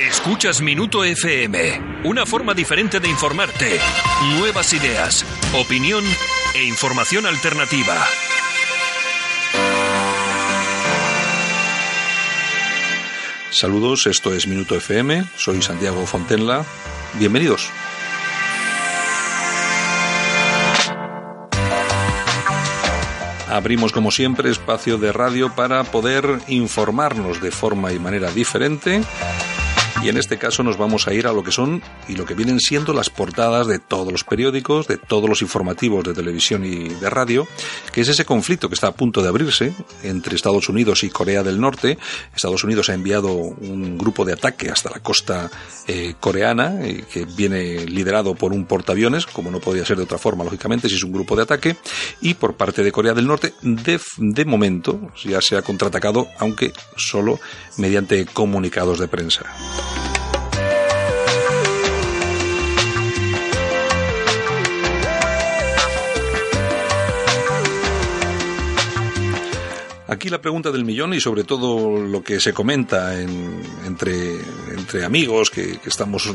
Escuchas Minuto FM, una forma diferente de informarte. Nuevas ideas, opinión e información alternativa. Saludos, esto es Minuto FM, soy Santiago Fontenla. Bienvenidos. Abrimos como siempre espacio de radio para poder informarnos de forma y manera diferente y en este caso nos vamos a ir a lo que son y lo que vienen siendo las portadas de todos los periódicos, de todos los informativos de televisión y de radio, que es ese conflicto que está a punto de abrirse entre Estados Unidos y Corea del Norte. Estados Unidos ha enviado un grupo de ataque hasta la costa eh, coreana, eh, que viene liderado por un portaaviones, como no podía ser de otra forma, lógicamente, si es un grupo de ataque, y por parte de Corea del Norte, de, de momento, ya se ha contraatacado, aunque solo mediante comunicados de prensa. Aquí la pregunta del millón y sobre todo lo que se comenta entre, entre amigos que, estamos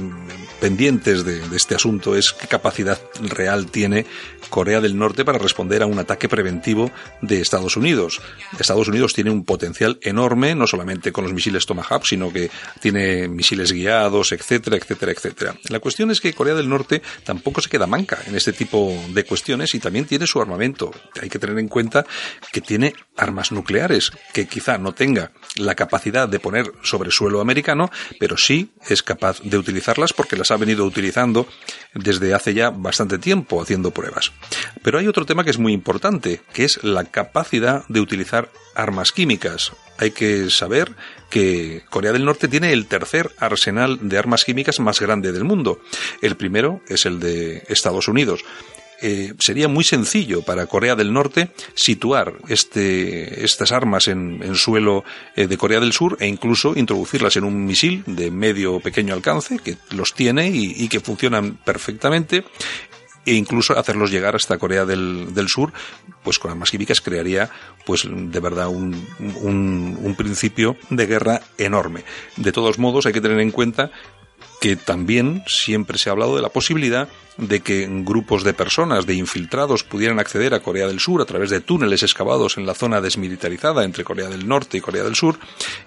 pendientes de, este asunto es qué capacidad real tiene Corea del Norte para responder a un ataque preventivo de Estados Unidos. Estados Unidos tiene un potencial enorme, no solamente con los misiles Tomahawk, sino que tiene misiles guiados, etcétera, etcétera, etcétera. La cuestión es que Corea del Norte tampoco se queda manca en este tipo de cuestiones y también tiene su armamento. Hay que tener en cuenta que tiene armas nucleares nucleares, que quizá no tenga la capacidad de poner sobre suelo americano, pero sí es capaz de utilizarlas porque las ha venido utilizando desde hace ya bastante tiempo haciendo pruebas. Pero hay otro tema que es muy importante, que es la capacidad de utilizar armas químicas. Hay que saber que Corea del Norte tiene el tercer arsenal de armas químicas más grande del mundo. El primero es el de Estados Unidos. Eh, sería muy sencillo para Corea del Norte situar este, estas armas en, suelo eh, de Corea del Sur e incluso introducirlas en un misil de medio o pequeño alcance que los tiene y, que funcionan perfectamente e incluso hacerlos llegar hasta Corea del, Sur, pues con armas químicas crearía, pues de verdad, un, un, principio de guerra enorme. De todos modos, hay que tener en cuenta que también siempre se ha hablado de la posibilidad de que grupos de personas, de infiltrados, pudieran acceder a Corea del Sur a través de túneles excavados en la zona desmilitarizada entre Corea del Norte y Corea del Sur,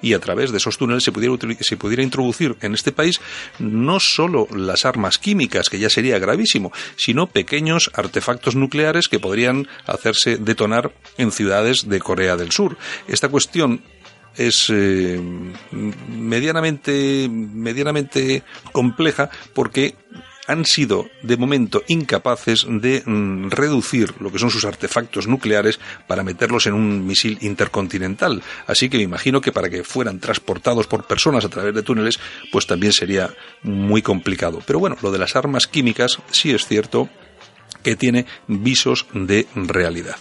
y a través de esos túneles se pudiera, se pudiera introducir en este país no solo las armas químicas, que ya sería gravísimo, sino pequeños artefactos nucleares que podrían hacerse detonar en ciudades de Corea del Sur. Esta cuestión es eh, medianamente, medianamente compleja porque han sido de momento incapaces de mm, reducir lo que son sus artefactos nucleares para meterlos en un misil intercontinental. Así que me imagino que para que fueran transportados por personas a través de túneles, pues también sería muy complicado. Pero bueno, lo de las armas químicas sí es cierto que tiene visos de realidad.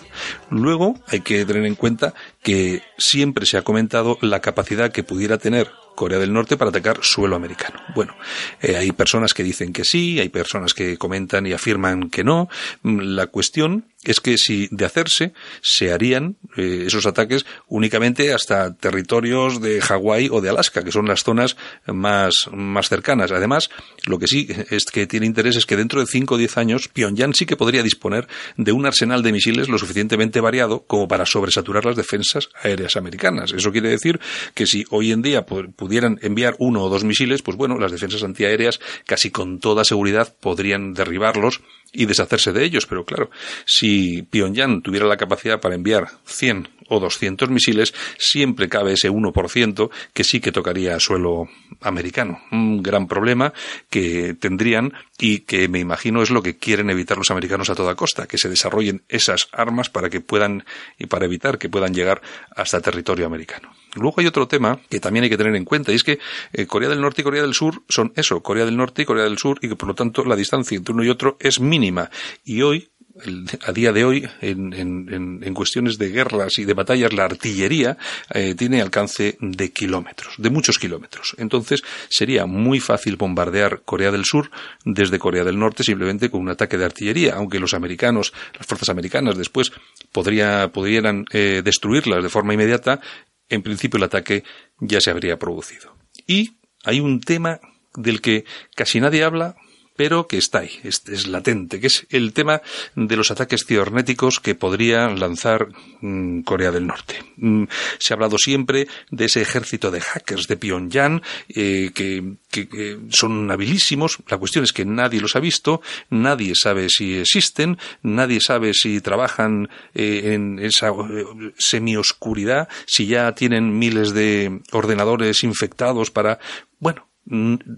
Luego hay que tener en cuenta que siempre se ha comentado la capacidad que pudiera tener Corea del Norte para atacar suelo americano. Bueno, eh, hay personas que dicen que sí, hay personas que comentan y afirman que no. Mm, la cuestión es que si de hacerse, se harían eh, esos ataques únicamente hasta territorios de Hawái o de Alaska, que son las zonas más, más cercanas. Además, lo que sí es que tiene interés es que dentro de 5 o 10 años, Pyongyang sí que podría disponer de un arsenal de misiles lo suficientemente variado como para sobresaturar las defensas aéreas americanas. Eso quiere decir que si hoy en día pudieran enviar uno o dos misiles, pues bueno, las defensas antiaéreas casi con toda seguridad podrían derribarlos y deshacerse de ellos. Pero claro, si Pyongyang tuviera la capacidad para enviar 100 o 200 misiles, siempre cabe ese 1% que sí que tocaría suelo americano. Un gran problema que tendrían y que me imagino es lo que quieren evitar los americanos a toda costa, que se desarrollen esas armas para que puedan y para evitar que puedan llegar hasta territorio americano. Luego hay otro tema que también hay que tener en cuenta y es que eh, Corea del Norte y Corea del Sur son eso, Corea del Norte y Corea del Sur y que por lo tanto la distancia entre uno y otro es mínima y hoy a día de hoy, en, cuestiones de guerras y de batallas, la artillería eh, tiene alcance de kilómetros, de muchos kilómetros. Entonces, sería muy fácil bombardear Corea del Sur desde Corea del Norte simplemente con un ataque de artillería, aunque los americanos, las fuerzas americanas después podría, pudieran eh, destruirlas de forma inmediata, en principio el ataque ya se habría producido. Y hay un tema del que casi nadie habla, pero que está ahí, es, latente, que es el tema de los ataques cibernéticos que podría lanzar mm, Corea del Norte. Mm, se ha hablado siempre de ese ejército de hackers de Pyongyang, eh, que, son habilísimos. La cuestión es que nadie los ha visto, nadie sabe si existen, nadie sabe si trabajan eh, en esa eh, semioscuridad, si ya tienen miles de ordenadores infectados para, bueno,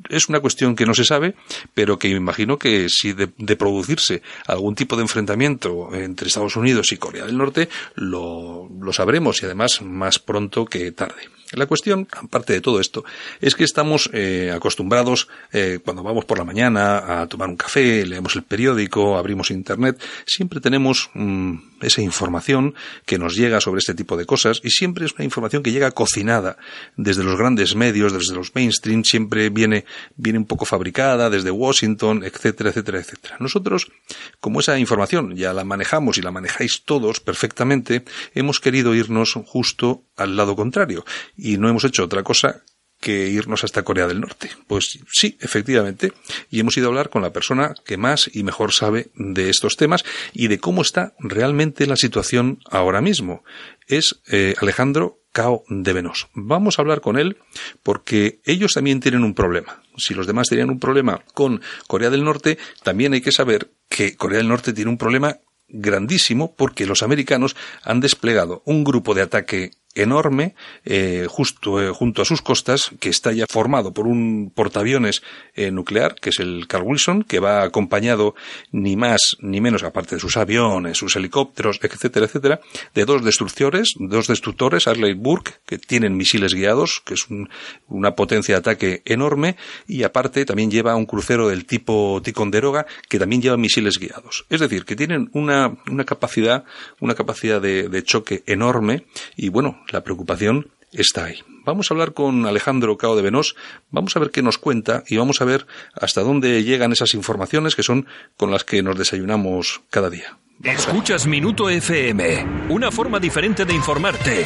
es una cuestión que no se sabe, pero que imagino que si de, producirse algún tipo de enfrentamiento entre Estados Unidos y Corea del Norte, lo, lo sabremos y además más pronto que tarde. La cuestión, aparte de todo esto, es que estamos eh, acostumbrados, eh, cuando vamos por la mañana a tomar un café, leemos el periódico, abrimos Internet, siempre tenemos mmm, esa información que nos llega sobre este tipo de cosas y siempre es una información que llega cocinada desde los grandes medios, desde los mainstream, siempre viene, viene un poco fabricada desde Washington, etcétera, etcétera, etcétera. Nosotros, como esa información ya la manejamos y la manejáis todos perfectamente, hemos querido irnos justo al lado contrario y no hemos hecho otra cosa que irnos hasta Corea del Norte. Pues sí, efectivamente, y hemos ido a hablar con la persona que más y mejor sabe de estos temas y de cómo está realmente la situación ahora mismo. Es eh, Alejandro Cao de Venos. Vamos a hablar con él porque ellos también tienen un problema. Si los demás tenían un problema con Corea del Norte, también hay que saber que Corea del Norte tiene un problema grandísimo porque los americanos han desplegado un grupo de ataque enorme eh, justo eh, junto a sus costas que está ya formado por un portaaviones eh, nuclear que es el Carl Wilson que va acompañado ni más ni menos aparte de sus aviones sus helicópteros etcétera etcétera de dos destructores dos destructores Arleigh Burke que tienen misiles guiados que es un, una potencia de ataque enorme y aparte también lleva un crucero del tipo Ticonderoga que también lleva misiles guiados. Es decir que tienen una, una capacidad una capacidad de, de choque enorme y bueno la preocupación está ahí. Vamos a hablar con Alejandro Cao de Venós, vamos a ver qué nos cuenta y vamos a ver hasta dónde llegan esas informaciones que son con las que nos desayunamos cada día. Escuchas Minuto FM, una forma diferente de informarte,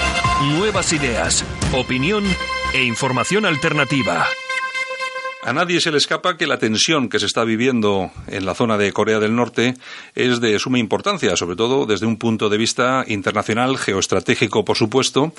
nuevas ideas, opinión e información alternativa. A nadie se le escapa que la tensión que se está viviendo en la zona de Corea del Norte es de suma importancia, sobre todo desde un punto de vista internacional, geoestratégico, por supuesto.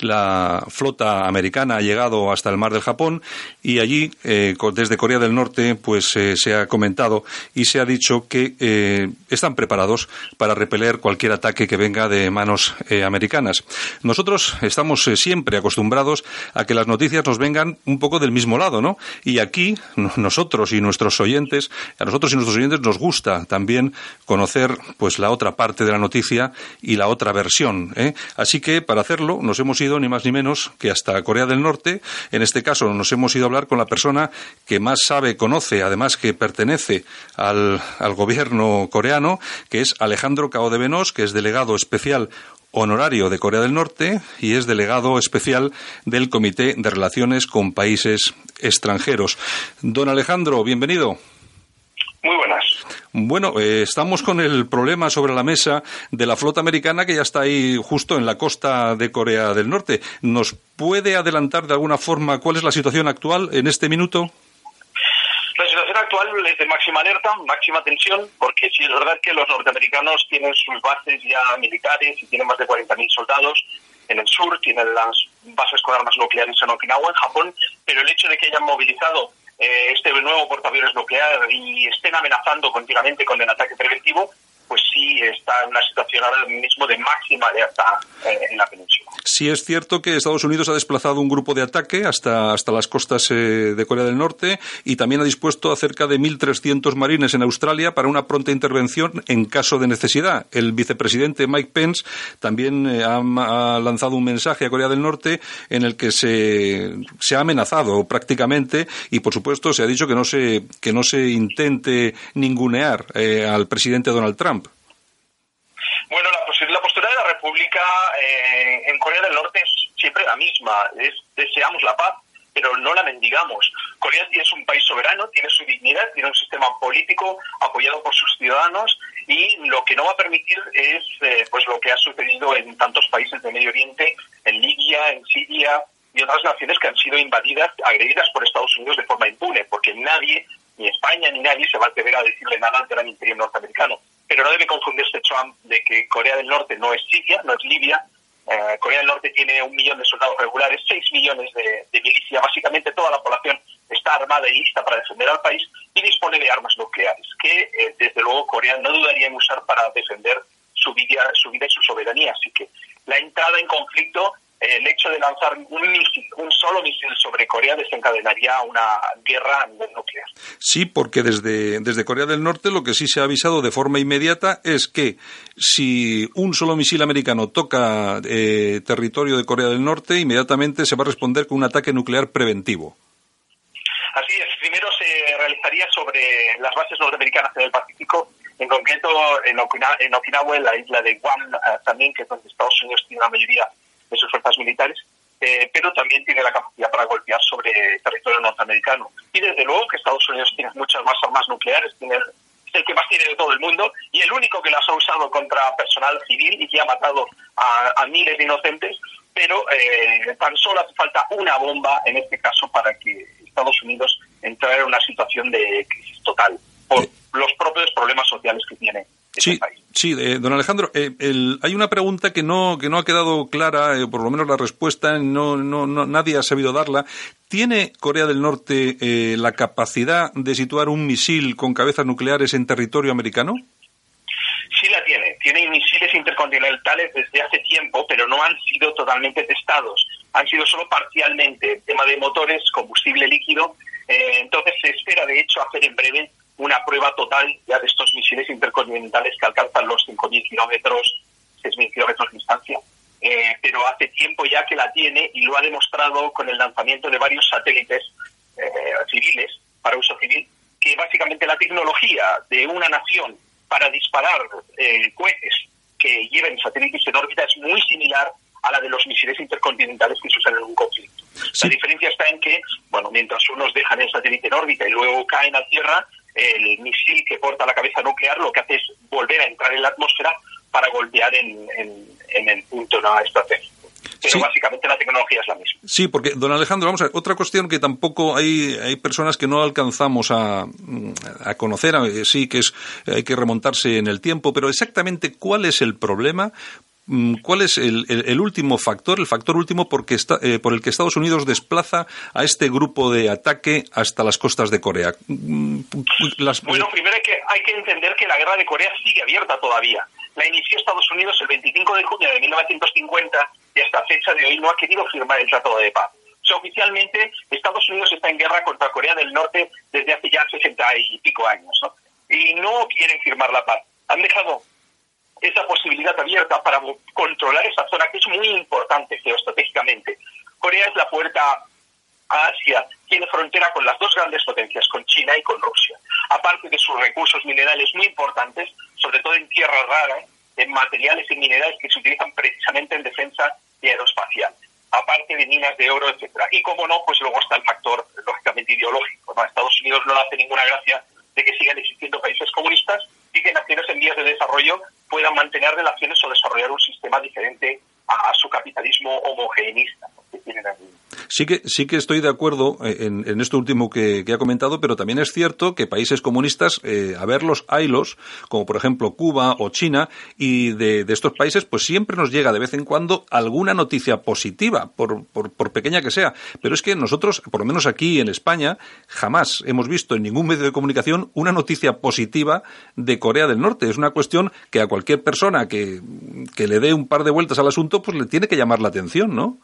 La flota americana ha llegado hasta el mar del Japón y allí, eh, desde Corea del Norte, pues eh, se ha comentado y se ha dicho que eh, están preparados para repeler cualquier ataque que venga de manos americanas. Nosotros estamos siempre acostumbrados a que las noticias nos vengan un poco del mismo lado, ¿no? Y aquí nosotros y nuestros oyentes, a nosotros y nuestros oyentes nos gusta también conocer pues la otra parte de la noticia y la otra versión. ¿eh? Así que para hacerlo nos hemos ido ni más ni menos que hasta Corea del Norte. En este caso nos hemos ido a hablar con la persona que más sabe, conoce, además que pertenece al, al gobierno coreano, que es Alejandro Cao de Venos, que es delegado especial honorario de Corea del Norte y es delegado especial del Comité de Relaciones con Países Extranjeros. Don Alejandro, bienvenido. Muy buenas. Bueno, eh, estamos con el problema sobre la mesa de la flota americana que ya está ahí justo en la costa de Corea del Norte. ¿Nos puede adelantar de alguna forma cuál es la situación actual en este minuto? Actual es de máxima alerta, máxima tensión, porque sí es verdad que los norteamericanos tienen sus bases ya militares y tienen más de 40.000 soldados en el sur, tienen las bases con armas nucleares en Okinawa, en Japón, pero el hecho de que hayan movilizado eh, este nuevo portaaviones nuclear y estén amenazando continuamente con el ataque preventivo, pues sí está en una situación ahora mismo de máxima alerta eh, en la península. Sí es cierto que Estados Unidos ha desplazado un grupo de ataque hasta, hasta las costas eh, de Corea del Norte y también ha dispuesto a cerca de 1.300 marines en Australia para una pronta intervención en caso de necesidad. El vicepresidente Mike Pence también eh, ha, lanzado un mensaje a Corea del Norte en el que se, se ha amenazado prácticamente y, por supuesto, se ha dicho que no se, que no se intente ningunear al presidente Donald Trump. Bueno, la, la, postura de la República eh, en Corea del Norte es siempre la misma. Es, deseamos la paz, pero no la mendigamos. Corea es un país soberano, tiene su dignidad, tiene un sistema político apoyado por sus ciudadanos y lo que no va a permitir es eh, pues lo que ha sucedido en tantos países de Medio Oriente, en Libia, en Siria, y otras naciones que han sido invadidas, agredidas por Estados Unidos de forma impune, porque nadie, ni España ni nadie, se va a atrever a decirle nada al gran imperio norteamericano. Pero no debe confundirse Trump de que Corea del Norte no es Siria, no es Libia. Eh, Corea del Norte tiene un millón de soldados regulares, seis millones de, de milicia, básicamente toda la población está armada y lista para defender al país y dispone de armas nucleares, que eh, desde luego Corea no dudaría en usar para defender su vida, su vida y su soberanía. Así que la entrada en conflicto el hecho de lanzar un, solo misil sobre Corea desencadenaría una guerra nuclear. Sí, porque desde, desde Corea del Norte lo que sí se ha avisado de forma inmediata es que si un solo misil americano toca eh, territorio de Corea del Norte, inmediatamente se va a responder con un ataque nuclear preventivo. Así es. Primero se realizaría sobre las bases norteamericanas en el Pacífico, en concreto en Okinawa, en, Okinawa, en la isla de Guam, eh, también, que es donde Estados Unidos tiene la mayoría de sus fuerzas militares, eh, pero también tiene la capacidad para golpear sobre territorio norteamericano. Y desde luego que Estados Unidos tiene muchas más armas nucleares, tiene es el que más tiene de todo el mundo y el único que las ha usado contra personal civil y que ha matado a, miles de inocentes, pero eh, tan solo hace falta una bomba en este caso para que Estados Unidos entre en una situación de crisis total por los propios problemas sociales que tiene Sí, sí eh, don Alejandro, eh, hay una pregunta que no, que no ha quedado clara, eh, por lo menos la respuesta, no, no, nadie ha sabido darla. ¿Tiene Corea del Norte la capacidad de situar un misil con cabezas nucleares en territorio americano? Sí la tiene. Tiene misiles intercontinentales desde hace tiempo, pero no han sido totalmente testados. Han sido solo parcialmente. tema de motores, combustible líquido. entonces se espera, de hecho, hacer en breve una prueba total ya de estos misiles intercontinentales que alcanzan los 5.000 kilómetros, 6.000 kilómetros de distancia. Eh, pero hace tiempo ya que la tiene y lo ha demostrado con el lanzamiento de varios satélites eh, civiles para uso civil, que básicamente la tecnología de una nación para disparar eh, cohetes que lleven satélites en órbita es muy similar a la de los misiles intercontinentales que se usan en un conflicto. La diferencia está en que, bueno, mientras unos dejan el satélite en órbita y luego caen a tierra, el misil que porta la cabeza nuclear lo que hace es volver a entrar en la atmósfera para golpear en, en, el punto no estratégico. Pero básicamente la tecnología es la misma. Sí, porque, don Alejandro, vamos a ver, otra cuestión que tampoco hay, hay personas que no alcanzamos a, a conocer, sí que es, hay que remontarse en el tiempo, pero exactamente cuál es el problema ¿Cuál es el, último factor, el factor último porque está, eh, por el que Estados Unidos desplaza a este grupo de ataque hasta las costas de Corea? Mm, bueno, primero hay que, entender que la guerra de Corea sigue abierta todavía. La inició Estados Unidos el 25 de junio de 1950 y hasta fecha de hoy no ha querido firmar el Tratado de Paz. O oficialmente Estados Unidos está en guerra contra Corea del Norte desde hace ya 60 y pico años. ¿no? Y no quieren firmar la paz. Han dejado esa posibilidad abierta para controlar esa zona que es muy importante geoestratégicamente. Corea es la puerta a Asia, tiene frontera con las dos grandes potencias, con China y con Rusia. Aparte de sus recursos minerales muy importantes, sobre todo en tierra rara, en materiales y minerales que se utilizan precisamente en defensa aeroespacial, aparte de minas de oro, etcétera. Y como no, pues luego está el factor lógicamente ideológico. ¿no? Estados Unidos no le hace ninguna gracia de que sigan existiendo países comunistas y que naciones en vías de desarrollo puedan mantener relaciones o desarrollar un sistema diferente a, su capitalismo homogeneista que tienen. Sí que, sí que estoy de acuerdo eh, en, esto último que, ha comentado, pero también es cierto que países comunistas, eh, a verlos, haylos, como por ejemplo Cuba o China, y de, estos países, pues siempre nos llega de vez en cuando alguna noticia positiva, por, por, pequeña que sea. Pero es que nosotros, por lo menos aquí en España, jamás hemos visto en ningún medio de comunicación una noticia positiva de Corea del Norte. Es una cuestión que a cualquier persona que, que le dé un par de vueltas al asunto, pues le tiene que llamar la atención, ¿no?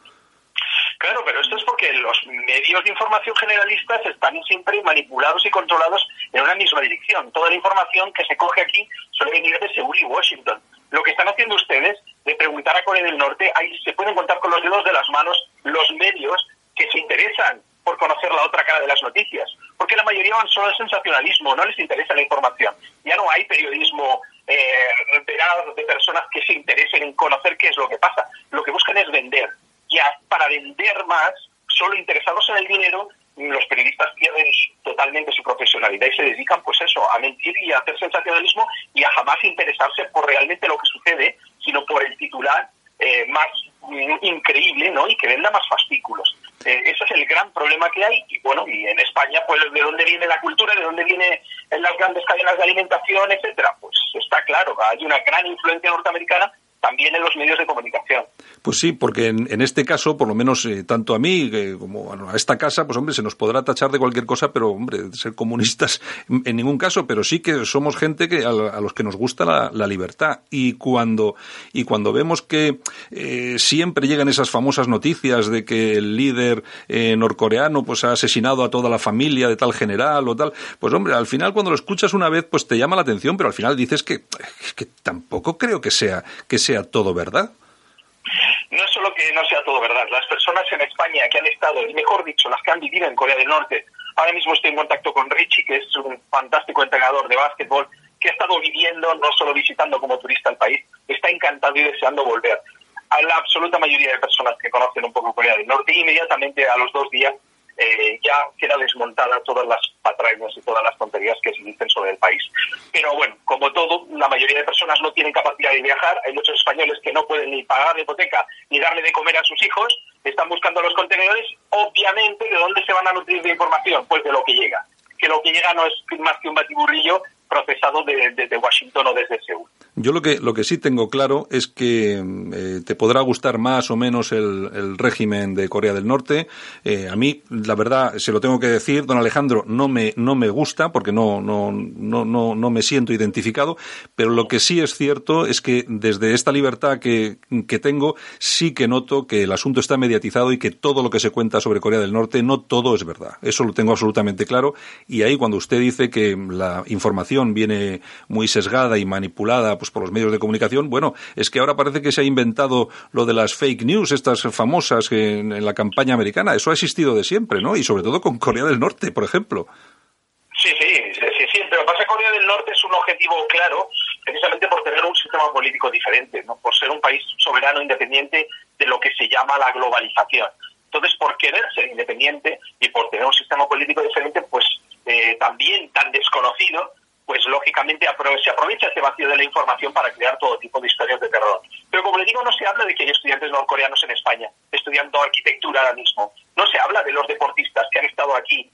Claro, pero esto es porque los medios de información generalistas están siempre manipulados y controlados en una misma dirección. Toda la información que se coge aquí suele venir de Seúl y Washington. Lo que están haciendo ustedes de preguntar a Corea del Norte, ahí se pueden contar con los dedos de las manos los medios que se interesan por conocer la otra cara de las noticias. Porque la mayoría van solo al sensacionalismo, no les interesa la información. Ya no hay periodismo eh, de personas que se interesen en conocer qué es lo que pasa. Lo que buscan es vender ya para vender más, solo interesados en el dinero, los periodistas pierden totalmente su profesionalidad y se dedican, pues eso, a sensacionalismo y a jamás interesarse por realmente lo que sucede, sino por el titular eh, más increíble, ¿no? Y que venda más fascículos. el gran problema que hay. Y bueno, y en España, pues de dónde viene la cultura, de dónde vienen las grandes cadenas de alimentación, etcétera. Pues está claro, hay una gran influencia norteamericana también en los medios de comunicación. Pues sí, porque en, este caso, por lo menos eh, tanto a mí como a esta casa, pues hombre, se nos podrá tachar de cualquier cosa, pero hombre, ser comunistas en ningún caso, pero sí que somos gente que a, los que nos gusta la, libertad. Y cuando, y cuando vemos que eh, siempre llegan esas famosas noticias de que el líder eh, norcoreano pues ha asesinado a toda la familia de tal general o tal, pues hombre, al final cuando lo escuchas una vez, pues te llama la atención, pero al final dices que, que tampoco creo que sea, que sea todo verdad. No es solo que no sea todo verdad. Las personas en España que han estado, y mejor dicho, las que han vivido en Corea del Norte, ahora mismo estoy en contacto con Richie, que es un fantástico entrenador de básquetbol, que ha estado viviendo, no solo visitando como turista el país, está encantado y deseando volver. A la absoluta mayoría de personas que conocen un poco Corea del Norte, inmediatamente a los dos días eh, ya queda desmontada todas las patrañas y todas las tonterías que se dicen sobre el país. Pero bueno, como todo, la mayoría de personas no tienen capacidad de viajar. Hay muchos españoles que no pueden ni pagar la hipoteca ni darle de comer a sus hijos. Están buscando los contenedores. Obviamente, ¿de dónde se van a nutrir de información? Pues de lo que llega. Que lo que llega no es más que un batiburrillo procesado desde Washington o desde Seúl. Yo lo que, lo que sí tengo claro es que eh, te podrá gustar más o menos el, régimen de Corea del Norte. Eh, a mí, la verdad, se lo tengo que decir, don Alejandro, no me, no me gusta porque no, no, no, no, no me siento identificado, pero lo que sí es cierto es que desde esta libertad que, que tengo, sí que noto que el asunto está mediatizado y que todo lo que se cuenta sobre Corea del Norte, no todo es verdad. Eso lo tengo absolutamente claro. Y ahí cuando usted dice que la información viene muy sesgada y manipulada, pues, por los medios de comunicación, bueno, es que ahora parece que se ha inventado lo de las fake news, estas famosas en, la campaña americana. Eso ha existido de siempre, ¿no? Y sobre todo con Corea del Norte, por ejemplo. Sí, sí, sí, sí, pero pasa que Corea del Norte es un objetivo claro precisamente por tener un sistema político diferente, ¿no? por ser un país soberano independiente de lo que se llama la globalización. Entonces, por querer ser independiente y por tener un sistema político diferente, pues eh, también tan desconocido, pues lógicamente se aprovecha este vacío de la información para crear todo tipo de historias de terror. Pero como le digo, no se habla de que hay estudiantes norcoreanos en España estudiando arquitectura ahora mismo. No se habla de los deportistas que han estado aquí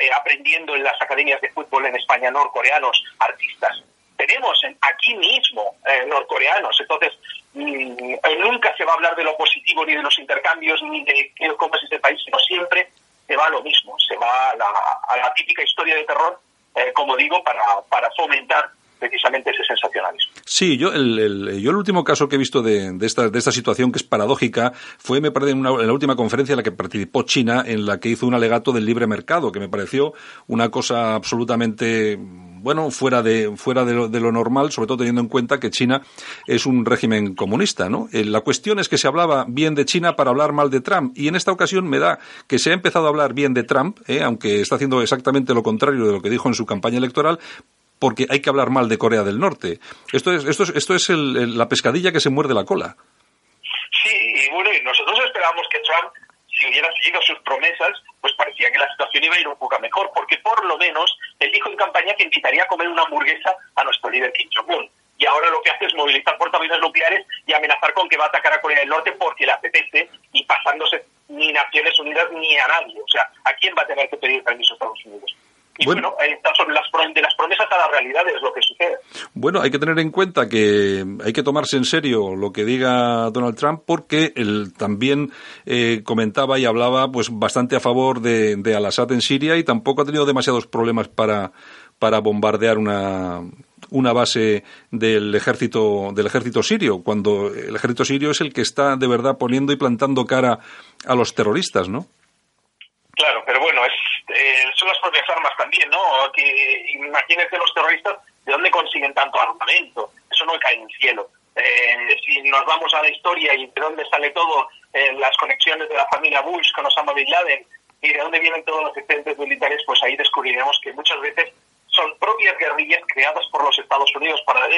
eh, aprendiendo en las academias de fútbol en España, norcoreanos, artistas. Tenemos aquí mismo eh, norcoreanos. Entonces, mm, nunca se va a hablar de lo positivo, ni de los intercambios, ni de cómo es este país, sino siempre se va a lo mismo. Se va a la típica historia de terror eh, como digo, para, para fomentar precisamente ese sensacionalismo. Sí, yo el, yo el último caso que he visto de, esta, de esta situación, que es paradójica, fue, me parece, en, en, la última conferencia en la que participó China, en la que hizo un alegato del libre mercado, que me pareció una cosa absolutamente bueno, fuera de, fuera de lo, de lo, normal, sobre todo teniendo en cuenta que China es un régimen comunista, ¿no? Eh, la cuestión es que se hablaba bien de China para hablar mal de Trump, y en esta ocasión me da que se ha empezado a hablar bien de Trump, ¿eh? aunque está haciendo exactamente lo contrario de lo que dijo en su campaña electoral, porque hay que hablar mal de Corea del Norte. Esto es, esto es, esto es la pescadilla que se muerde la cola. Sí, y bueno, nosotros esperamos que Trump, si hubiera seguido sus promesas, pues parecía que la situación iba a ir un poco mejor, porque por lo menos él dijo en campaña que invitaría a comer una hamburguesa a nuestro líder Kim Jong-un. Y ahora lo que hace es movilizar portaaviones nucleares y amenazar con que va a atacar a Corea del Norte porque le apetece y pasándose ni Naciones Unidas ni a nadie. O sea, ¿a quién va a tener que pedir permiso a Estados Unidos? Y bueno, son las, de las promesas a la realidad es lo que sucede. Bueno, hay que tener en cuenta que hay que tomarse en serio lo que diga Donald Trump porque él también eh, comentaba y hablaba pues bastante a favor de, de Al-Assad en Siria y tampoco ha tenido demasiados problemas para, para bombardear una, una base del ejército del ejército sirio cuando el ejército sirio es el que está de verdad poniendo y plantando cara a los terroristas, ¿no? Claro, pero bueno, es eh, son las propias armas también, ¿no? Que imagínense los terroristas de dónde consiguen tanto armamento. Eso no cae en el cielo. Eh, si nos vamos a la historia y de dónde sale todo, eh, las conexiones de la familia Bush con Osama Bin Laden y de dónde vienen todos los excedentes militares, pues ahí descubriremos que muchas veces son propias guerrillas creadas por los Estados Unidos para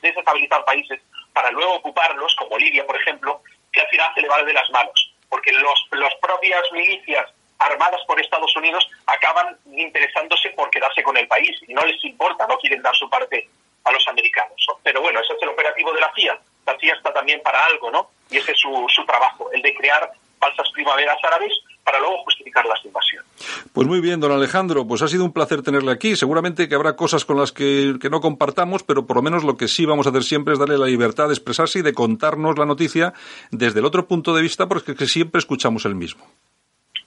desestabilizar países, para luego ocuparlos, como Libia, por ejemplo, que al final se le va de las manos. Porque los, las propias milicias armadas por Estados Unidos acaban interesándose por quedarse con el país y no les importa, no quieren dar su parte a los americanos. Pero bueno, ese es el operativo de la CIA. La CIA está también para algo, ¿no? Y ese es su, su trabajo, el de crear falsas primaveras árabes para luego justificar las invasión. Pues muy bien, don Alejandro, pues ha sido un placer tenerle aquí. Seguramente que habrá cosas con las que, no compartamos, pero por lo menos lo que sí vamos a hacer siempre es darle la libertad de expresarse y de contarnos la noticia desde el otro punto de vista, porque siempre escuchamos el mismo.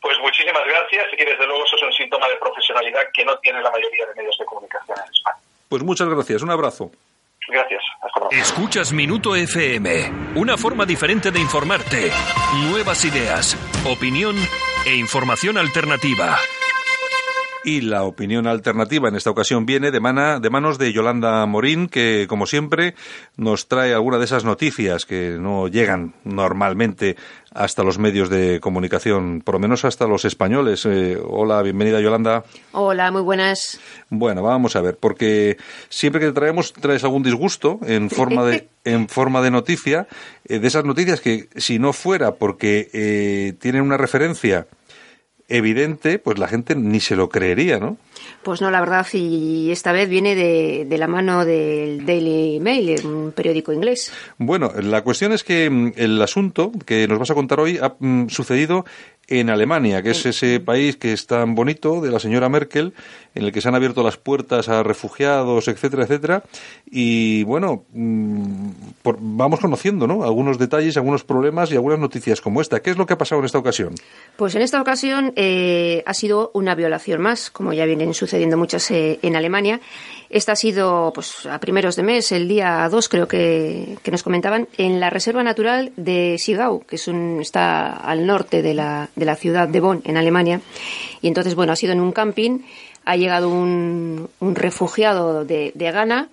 Pues muchísimas gracias y desde luego eso es un síntoma de profesionalidad que no tiene la mayoría de medios de comunicación en España. Pues muchas gracias, un abrazo. Gracias. Hasta luego. Escuchas Minuto FM, una forma diferente de informarte. Nuevas ideas, opinión e información alternativa. Y la opinión alternativa en esta ocasión viene de, mana, de manos de Yolanda Morín, que como siempre nos trae alguna de esas noticias que no llegan normalmente hasta los medios de comunicación, por lo menos hasta los españoles. Eh, hola, bienvenida Yolanda. Hola, muy buenas. Bueno, vamos a ver, porque siempre que te traemos traes algún disgusto en forma de en forma de noticia, eh, de esas noticias que si no fuera porque eh, tienen una referencia evidente, pues la gente ni se lo creería, ¿no? Pues no, la verdad, y esta vez viene de, la mano del Daily Mail, un periódico inglés. Bueno, la cuestión es que mm, el asunto que nos vas a contar hoy ha mm, sucedido en Alemania, que es ese país que es tan bonito de la señora Merkel, en el que se han abierto las puertas a refugiados, etcétera, etcétera. Y bueno, mm, por, vamos conociendo ¿no? algunos detalles, algunos problemas y algunas noticias como esta. ¿Qué es lo que ha pasado en esta ocasión? Pues en esta ocasión eh, ha sido una violación más, como ya vienen sucediendo muchas eh, en Alemania. Esta ha sido pues, a primeros de mes, el día 2 creo que, que, nos comentaban, en la Reserva Natural de Sigau, que es un, está al norte de la, de la ciudad de Bonn, en Alemania. Y entonces, bueno, ha sido en un camping, ha llegado un, un refugiado de, de Ghana,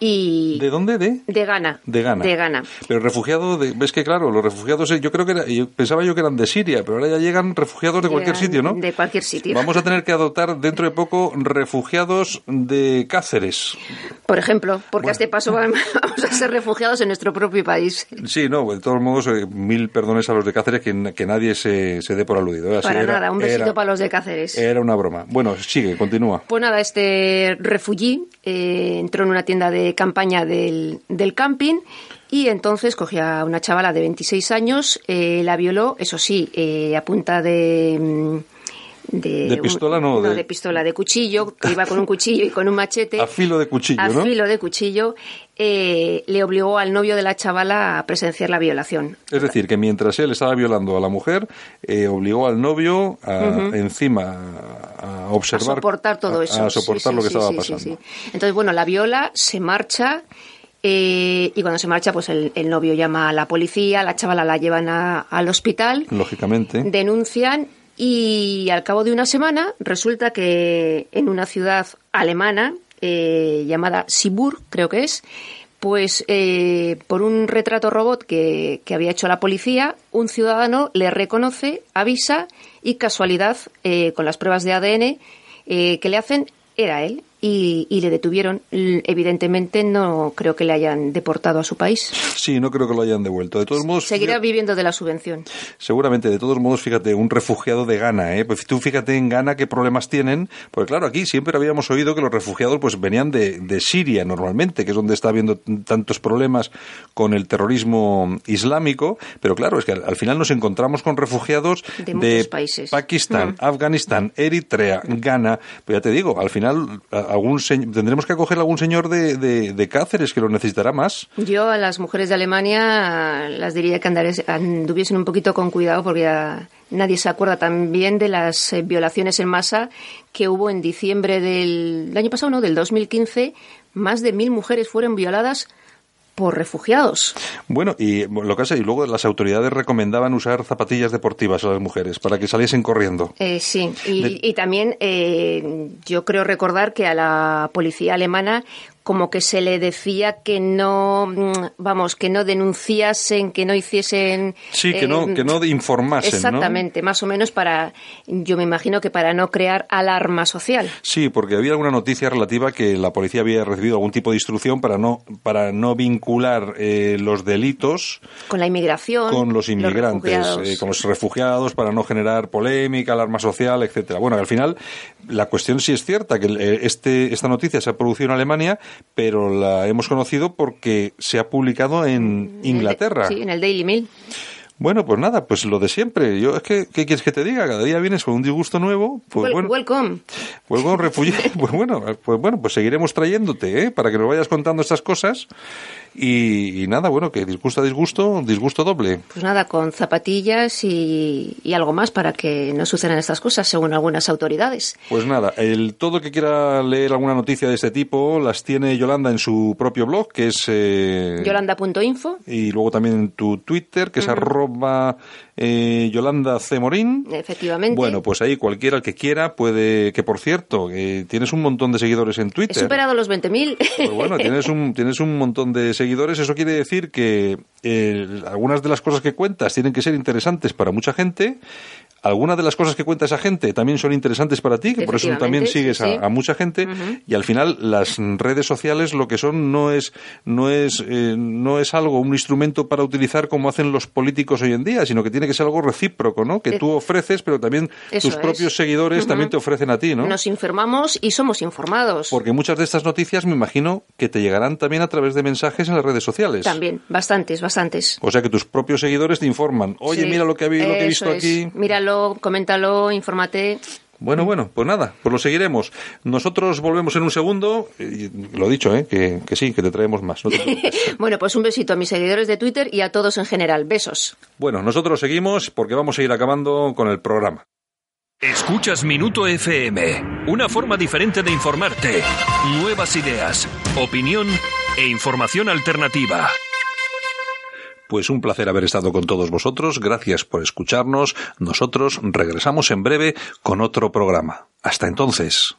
y ¿De dónde? ¿De? De Ghana. De Ghana. De Ghana. Pero refugiado, de, ves que claro, los refugiados, yo creo que era, yo pensaba yo que eran de Siria, pero ahora ya llegan refugiados de cualquier sitio, ¿no? De cualquier sitio. Vamos a tener que adoptar dentro de poco refugiados de Cáceres. Por ejemplo, porque bueno. a este paso vamos a ser refugiados en nuestro propio país. Sí, no, de todos modos, eh, mil perdones a los de Cáceres, que, que nadie se, se, dé por aludido. Así para era, nada, un besito era, para los de Cáceres. Era una broma. Bueno, sigue, continúa. Pues nada, este refugií eh, entró en una tienda de campaña del, del, camping y entonces cogió a una chavala de 26 años, eh, la violó, eso sí, eh, a punta de... De, de, pistola no, de... de... pistola de cuchillo que iba con un cuchillo y con un machete a filo de cuchillo a ¿no? filo de cuchillo eh, le obligó al novio de la chavala a presenciar la violación es decir que mientras él estaba violando a la mujer eh, obligó al novio a, uh -huh. encima a observar a soportar todo eso a, a soportar sí, lo que sí, estaba sí, pasando entonces bueno la viola se marcha eh, y cuando se marcha, pues el, el, novio llama a la policía, la chavala la llevan a, al hospital. Lógicamente. Denuncian y al cabo de una semana resulta que en una ciudad alemana eh, llamada Sibur, creo que es, pues eh, por un retrato robot que, que, había hecho la policía, un ciudadano le reconoce, avisa y casualidad, eh, con las pruebas de ADN eh, que le hacen, era él y, y, le detuvieron. Evidentemente no creo que le hayan deportado a su país. Sí, no creo que lo hayan devuelto. De todos modos, seguirá viviendo de la subvención. Seguramente. De todos modos, fíjate, un refugiado de Ghana, ¿eh? Pues tú fíjate en Ghana qué problemas tienen, porque claro, aquí siempre habíamos oído que los refugiados pues venían de, de Siria normalmente, que es donde está habiendo tantos problemas con el terrorismo islámico, pero claro, es que al, al final nos encontramos con refugiados de, de países. Pakistán, mm. Afganistán, Eritrea, Ghana, pues ya te digo, al final algún tendremos que acoger a algún señor de, Cáceres que lo necesitará más. Yo a las mujeres de Alemania las diría que anduviesen un poquito con cuidado porque nadie se acuerda también de las eh, violaciones en masa que hubo en diciembre del, del año pasado, no, del 2015. Más de mil mujeres fueron violadas por refugiados. Bueno, y lo que hace, y luego las autoridades recomendaban usar zapatillas deportivas a las mujeres para que saliesen corriendo. Eh, sí, y, De... y también eh, yo creo recordar que a la policía alemana como que se le decía que no, vamos, que no denunciasen, que no hiciesen... Sí, que, eh, no, que no informasen, Exactamente, ¿no? más o menos para, yo me imagino que para no crear alarma social. Sí, porque había alguna noticia relativa que la policía había recibido algún tipo de instrucción para no, para no vincular eh, los delitos... Con la inmigración. Con los inmigrantes, los eh, con los refugiados, para no generar polémica, alarma social, etcétera. Bueno, al final, la cuestión sí es cierta, que eh, este, esta noticia se ha producido en Alemania, pero la hemos conocido porque se ha publicado en Inglaterra. Sí, en el Daily Mail. Bueno, pues nada, pues lo de siempre. Yo es que, ¿qué quieres que te diga? Cada día vienes con un disgusto nuevo. Pues bueno. Welcome. Welcome, refugiado. pues bueno, pues bueno, pues seguiremos trayéndote, ¿eh? Para que nos vayas contando estas cosas. Y, nada, bueno, que disgusto a disgusto, disgusto doble. Pues nada, con zapatillas y, algo más para que no sucedan estas cosas, según algunas autoridades. Pues nada, el todo que quiera leer alguna noticia de este tipo las tiene Yolanda en su propio blog, que es... Eh, Yolanda.info. Y luego también en tu Twitter, que es arroba eh, Yolanda C. Morín. Efectivamente. Bueno, pues ahí cualquiera que quiera puede... Que por cierto, tienes un montón de seguidores en Twitter. He superado los 20.000. Pues bueno, tienes un, tienes un montón de seguidores seguidores, eso quiere decir que eh, algunas de las cosas que cuentas tienen que ser interesantes para mucha gente algunas de las cosas que cuenta esa gente también son interesantes para ti, que por eso también sigues A, mucha gente, y al final las redes sociales lo que son no es, no es, eh, no es algo, un instrumento para utilizar como hacen los políticos hoy en día, sino que tiene que ser algo recíproco, ¿no? Que tú ofreces, pero también tus propios seguidores también te ofrecen a ti, ¿no? Nos informamos y somos informados. Porque muchas de estas noticias me imagino que te llegarán también a través de mensajes en las redes sociales. También, bastantes, bastantes. O sea que tus propios seguidores te informan. Oye, mira lo que, lo que he visto aquí. Míralo coméntalo, infórmate. Bueno, bueno, pues nada, pues lo seguiremos. Nosotros volvemos en un segundo. Y lo dicho, ¿eh? que, sí, que te traemos más. bueno, pues un besito a mis seguidores de Twitter y a todos en general. Besos. Bueno, nosotros seguimos porque vamos a ir acabando con el programa. Escuchas Minuto FM, una forma diferente de informarte. Nuevas ideas, opinión e información alternativa. Pues un placer haber estado con todos vosotros. Gracias por escucharnos. Nosotros regresamos en breve con otro programa. Hasta entonces.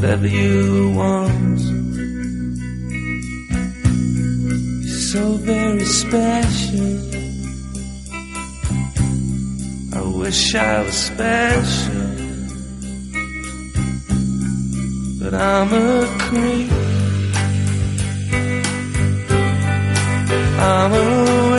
Whatever you want. You're so very special. I wish I was special, but I'm a creep. I'm a